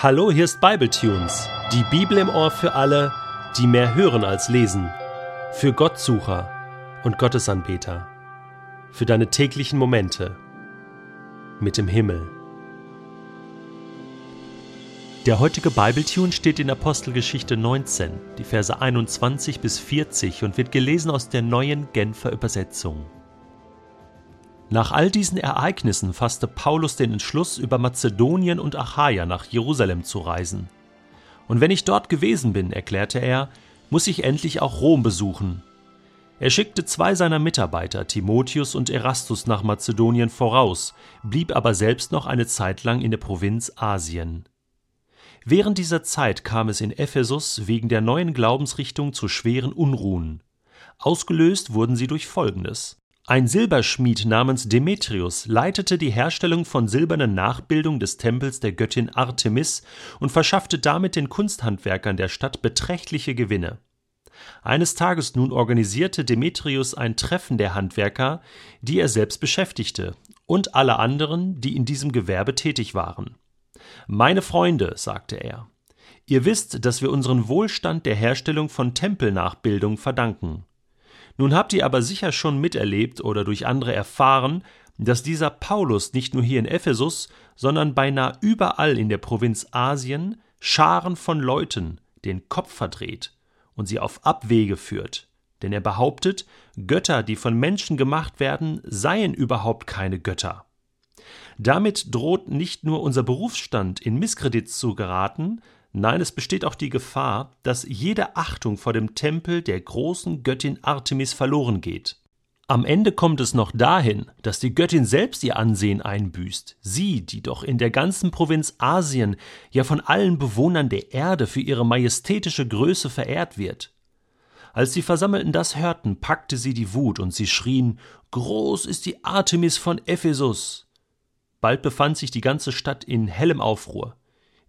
Hallo, hier ist Bibletunes, die Bibel im Ohr für alle, die mehr hören als lesen, für Gottsucher und Gottesanbeter, für deine täglichen Momente mit dem Himmel. Der heutige Bibletune steht in Apostelgeschichte 19, die Verse 21 bis 40 und wird gelesen aus der neuen Genfer Übersetzung. Nach all diesen Ereignissen fasste Paulus den Entschluss, über Mazedonien und Achaia nach Jerusalem zu reisen. Und wenn ich dort gewesen bin, erklärte er, muss ich endlich auch Rom besuchen. Er schickte zwei seiner Mitarbeiter, Timotheus und Erastus, nach Mazedonien voraus, blieb aber selbst noch eine Zeit lang in der Provinz Asien. Während dieser Zeit kam es in Ephesus wegen der neuen Glaubensrichtung zu schweren Unruhen. Ausgelöst wurden sie durch Folgendes. Ein Silberschmied namens Demetrius leitete die Herstellung von silbernen Nachbildungen des Tempels der Göttin Artemis und verschaffte damit den Kunsthandwerkern der Stadt beträchtliche Gewinne. Eines Tages nun organisierte Demetrius ein Treffen der Handwerker, die er selbst beschäftigte, und alle anderen, die in diesem Gewerbe tätig waren. Meine Freunde, sagte er, ihr wisst, dass wir unseren Wohlstand der Herstellung von Tempelnachbildung verdanken. Nun habt ihr aber sicher schon miterlebt oder durch andere erfahren, dass dieser Paulus nicht nur hier in Ephesus, sondern beinahe überall in der Provinz Asien Scharen von Leuten den Kopf verdreht und sie auf Abwege führt. Denn er behauptet, Götter, die von Menschen gemacht werden, seien überhaupt keine Götter. Damit droht nicht nur unser Berufsstand in Misskredit zu geraten, Nein, es besteht auch die Gefahr, dass jede Achtung vor dem Tempel der großen Göttin Artemis verloren geht. Am Ende kommt es noch dahin, dass die Göttin selbst ihr Ansehen einbüßt, sie, die doch in der ganzen Provinz Asien ja von allen Bewohnern der Erde für ihre majestätische Größe verehrt wird. Als die Versammelten das hörten, packte sie die Wut und sie schrien Groß ist die Artemis von Ephesus. Bald befand sich die ganze Stadt in hellem Aufruhr.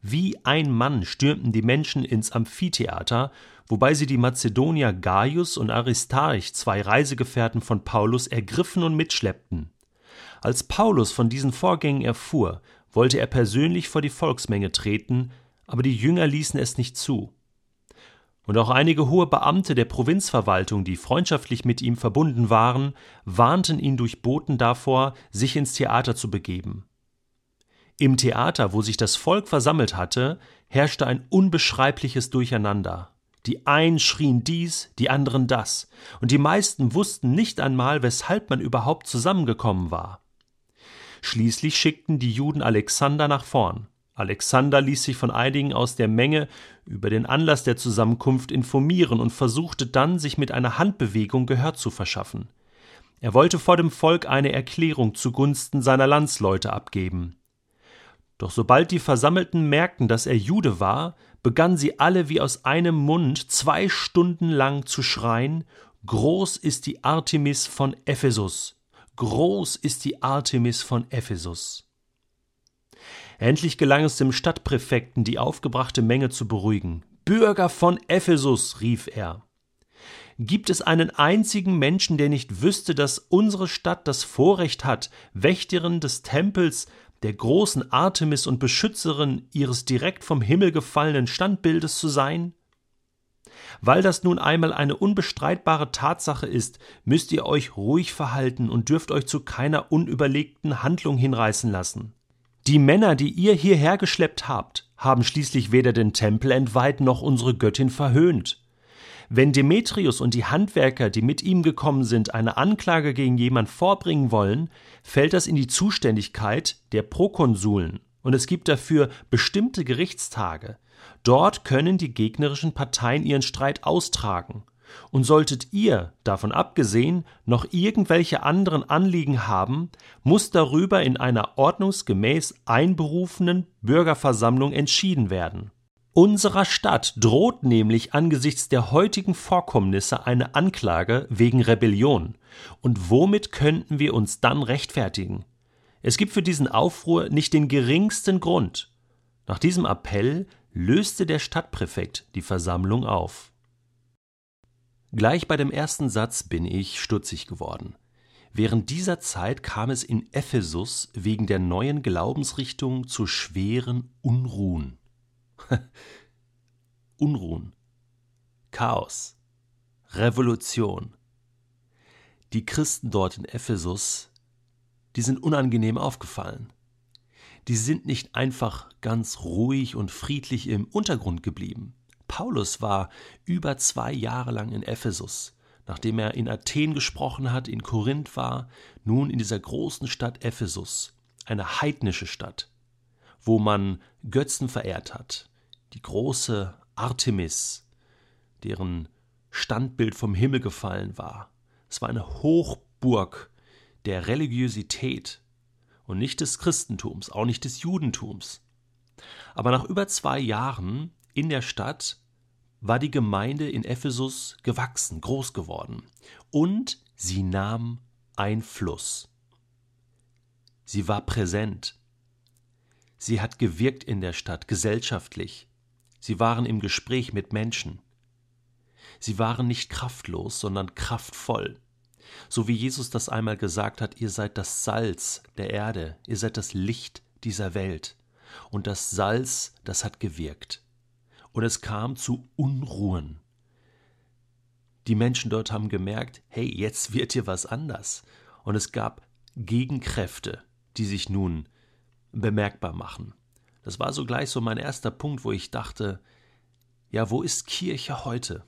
Wie ein Mann stürmten die Menschen ins Amphitheater, wobei sie die Mazedonier Gaius und Aristarch, zwei Reisegefährten von Paulus, ergriffen und mitschleppten. Als Paulus von diesen Vorgängen erfuhr, wollte er persönlich vor die Volksmenge treten, aber die Jünger ließen es nicht zu. Und auch einige hohe Beamte der Provinzverwaltung, die freundschaftlich mit ihm verbunden waren, warnten ihn durch Boten davor, sich ins Theater zu begeben. Im Theater, wo sich das Volk versammelt hatte, herrschte ein unbeschreibliches Durcheinander. Die einen schrien dies, die anderen das, und die meisten wussten nicht einmal, weshalb man überhaupt zusammengekommen war. Schließlich schickten die Juden Alexander nach vorn. Alexander ließ sich von einigen aus der Menge über den Anlass der Zusammenkunft informieren und versuchte dann, sich mit einer Handbewegung Gehör zu verschaffen. Er wollte vor dem Volk eine Erklärung zugunsten seiner Landsleute abgeben. Doch sobald die Versammelten merkten, dass er Jude war, begannen sie alle wie aus einem Mund zwei Stunden lang zu schreien Groß ist die Artemis von Ephesus. Groß ist die Artemis von Ephesus. Endlich gelang es dem Stadtpräfekten, die aufgebrachte Menge zu beruhigen. Bürger von Ephesus, rief er. Gibt es einen einzigen Menschen, der nicht wüsste, dass unsere Stadt das Vorrecht hat, Wächterin des Tempels der großen Artemis und Beschützerin ihres direkt vom Himmel gefallenen Standbildes zu sein? Weil das nun einmal eine unbestreitbare Tatsache ist, müsst ihr euch ruhig verhalten und dürft euch zu keiner unüberlegten Handlung hinreißen lassen. Die Männer, die ihr hierher geschleppt habt, haben schließlich weder den Tempel entweiht noch unsere Göttin verhöhnt. Wenn Demetrius und die Handwerker, die mit ihm gekommen sind, eine Anklage gegen jemand vorbringen wollen, fällt das in die Zuständigkeit der Prokonsuln, und es gibt dafür bestimmte Gerichtstage. Dort können die gegnerischen Parteien ihren Streit austragen. Und solltet ihr, davon abgesehen, noch irgendwelche anderen Anliegen haben, muss darüber in einer ordnungsgemäß einberufenen Bürgerversammlung entschieden werden. Unserer Stadt droht nämlich angesichts der heutigen Vorkommnisse eine Anklage wegen Rebellion. Und womit könnten wir uns dann rechtfertigen? Es gibt für diesen Aufruhr nicht den geringsten Grund. Nach diesem Appell löste der Stadtpräfekt die Versammlung auf. Gleich bei dem ersten Satz bin ich stutzig geworden. Während dieser Zeit kam es in Ephesus wegen der neuen Glaubensrichtung zu schweren Unruhen. Unruhen, Chaos, Revolution. Die Christen dort in Ephesus, die sind unangenehm aufgefallen. Die sind nicht einfach ganz ruhig und friedlich im Untergrund geblieben. Paulus war über zwei Jahre lang in Ephesus, nachdem er in Athen gesprochen hat, in Korinth war, nun in dieser großen Stadt Ephesus, eine heidnische Stadt, wo man Götzen verehrt hat, die große Artemis, deren Standbild vom Himmel gefallen war. Es war eine Hochburg der Religiosität und nicht des Christentums, auch nicht des Judentums. Aber nach über zwei Jahren in der Stadt war die Gemeinde in Ephesus gewachsen, groß geworden, und sie nahm Einfluss. Sie war präsent. Sie hat gewirkt in der Stadt, gesellschaftlich. Sie waren im Gespräch mit Menschen. Sie waren nicht kraftlos, sondern kraftvoll. So wie Jesus das einmal gesagt hat, ihr seid das Salz der Erde, ihr seid das Licht dieser Welt. Und das Salz, das hat gewirkt und es kam zu Unruhen. Die Menschen dort haben gemerkt, hey, jetzt wird hier was anders. Und es gab Gegenkräfte, die sich nun bemerkbar machen. Das war so gleich so mein erster Punkt, wo ich dachte, ja, wo ist Kirche heute?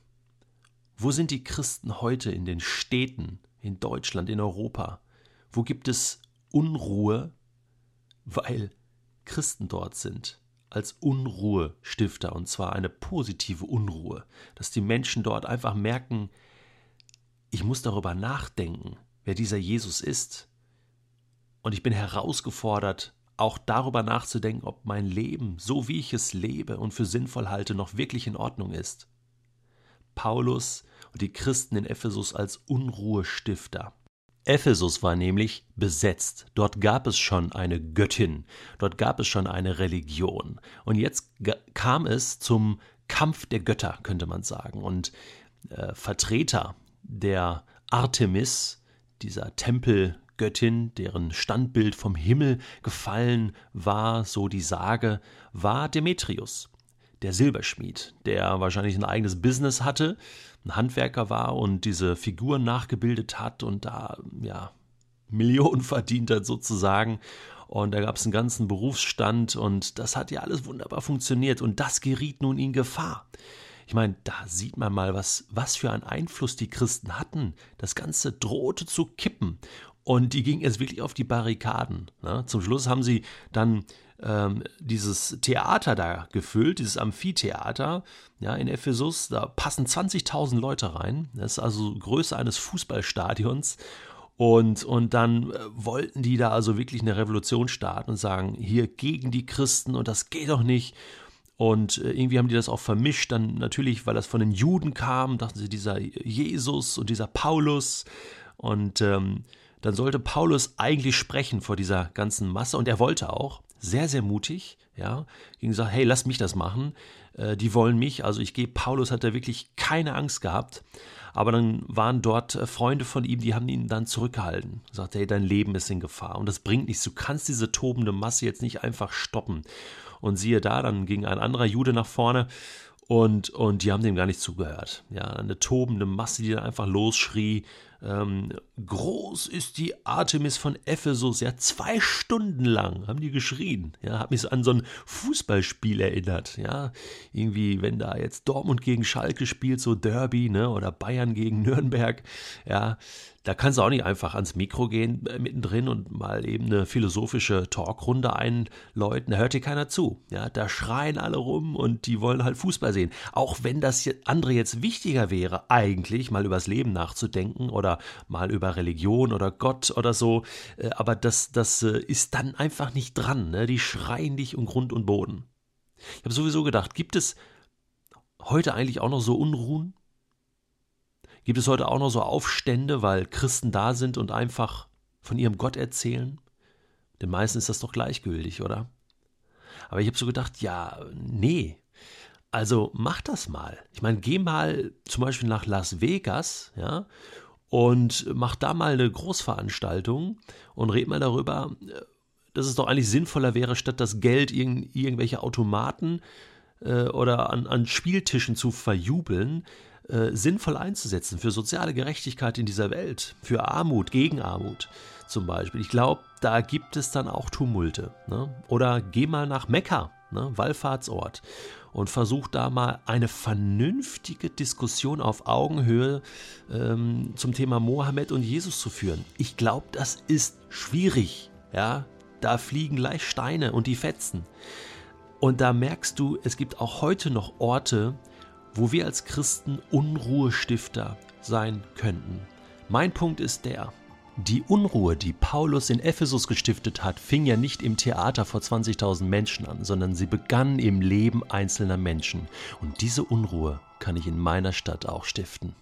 Wo sind die Christen heute in den Städten, in Deutschland, in Europa? Wo gibt es Unruhe, weil Christen dort sind? als Unruhestifter, und zwar eine positive Unruhe, dass die Menschen dort einfach merken, ich muss darüber nachdenken, wer dieser Jesus ist. Und ich bin herausgefordert, auch darüber nachzudenken, ob mein Leben, so wie ich es lebe und für sinnvoll halte, noch wirklich in Ordnung ist. Paulus und die Christen in Ephesus als Unruhestifter. Ephesus war nämlich besetzt. Dort gab es schon eine Göttin, dort gab es schon eine Religion. Und jetzt kam es zum Kampf der Götter, könnte man sagen. Und äh, Vertreter der Artemis, dieser Tempelgöttin, deren Standbild vom Himmel gefallen war, so die Sage, war Demetrius, der Silberschmied, der wahrscheinlich ein eigenes Business hatte ein Handwerker war und diese Figuren nachgebildet hat und da, ja, Millionen verdient hat sozusagen. Und da gab es einen ganzen Berufsstand und das hat ja alles wunderbar funktioniert und das geriet nun in Gefahr. Ich meine, da sieht man mal, was, was für einen Einfluss die Christen hatten. Das Ganze drohte zu kippen. Und die gingen jetzt wirklich auf die Barrikaden. Ne? Zum Schluss haben sie dann ähm, dieses Theater da gefüllt, dieses Amphitheater ja, in Ephesus. Da passen 20.000 Leute rein. Das ist also Größe eines Fußballstadions. Und, und dann äh, wollten die da also wirklich eine Revolution starten und sagen, hier gegen die Christen und das geht doch nicht. Und äh, irgendwie haben die das auch vermischt, dann natürlich, weil das von den Juden kam, dachten sie, dieser Jesus und dieser Paulus. Und ähm, dann sollte Paulus eigentlich sprechen vor dieser ganzen Masse. Und er wollte auch. Sehr, sehr mutig, ja, ging gesagt, hey, lass mich das machen, äh, die wollen mich, also ich gehe, Paulus hat da wirklich keine Angst gehabt, aber dann waren dort äh, Freunde von ihm, die haben ihn dann zurückgehalten, sagt, hey, dein Leben ist in Gefahr. Und das bringt nichts, du kannst diese tobende Masse jetzt nicht einfach stoppen. Und siehe da, dann ging ein anderer Jude nach vorne und, und die haben dem gar nicht zugehört. Ja, eine tobende Masse, die dann einfach losschrie, ähm, groß ist die Artemis von Ephesus. Ja, zwei Stunden lang haben die geschrien. Ja, hat mich an so ein Fußballspiel erinnert. Ja, irgendwie, wenn da jetzt Dortmund gegen Schalke spielt, so Derby, ne, oder Bayern gegen Nürnberg. Ja, da kannst du auch nicht einfach ans Mikro gehen äh, mittendrin und mal eben eine philosophische Talkrunde einläuten. Da hört dir keiner zu. Ja, da schreien alle rum und die wollen halt Fußball sehen. Auch wenn das andere jetzt wichtiger wäre, eigentlich mal übers Leben nachzudenken oder mal über Religion oder Gott oder so. Äh, aber das, das äh, ist dann einfach nicht dran. Ne? Die schreien dich um Grund und Boden. Ich habe sowieso gedacht, gibt es heute eigentlich auch noch so Unruhen? Gibt es heute auch noch so Aufstände, weil Christen da sind und einfach von ihrem Gott erzählen? Den meisten ist das doch gleichgültig, oder? Aber ich habe so gedacht, ja, nee. Also mach das mal. Ich meine, geh mal zum Beispiel nach Las Vegas, ja, und mach da mal eine Großveranstaltung und red mal darüber, dass es doch eigentlich sinnvoller wäre, statt das Geld in irgendwelche Automaten äh, oder an, an Spieltischen zu verjubeln, äh, sinnvoll einzusetzen für soziale Gerechtigkeit in dieser Welt, für Armut, gegen Armut zum Beispiel. Ich glaube, da gibt es dann auch Tumulte. Ne? Oder geh mal nach Mekka, ne? Wallfahrtsort, und versuch da mal eine vernünftige Diskussion auf Augenhöhe ähm, zum Thema Mohammed und Jesus zu führen. Ich glaube, das ist schwierig. Ja, da fliegen gleich Steine und die fetzen. Und da merkst du, es gibt auch heute noch Orte, wo wir als Christen Unruhestifter sein könnten. Mein Punkt ist der, die Unruhe, die Paulus in Ephesus gestiftet hat, fing ja nicht im Theater vor 20.000 Menschen an, sondern sie begann im Leben einzelner Menschen. Und diese Unruhe kann ich in meiner Stadt auch stiften.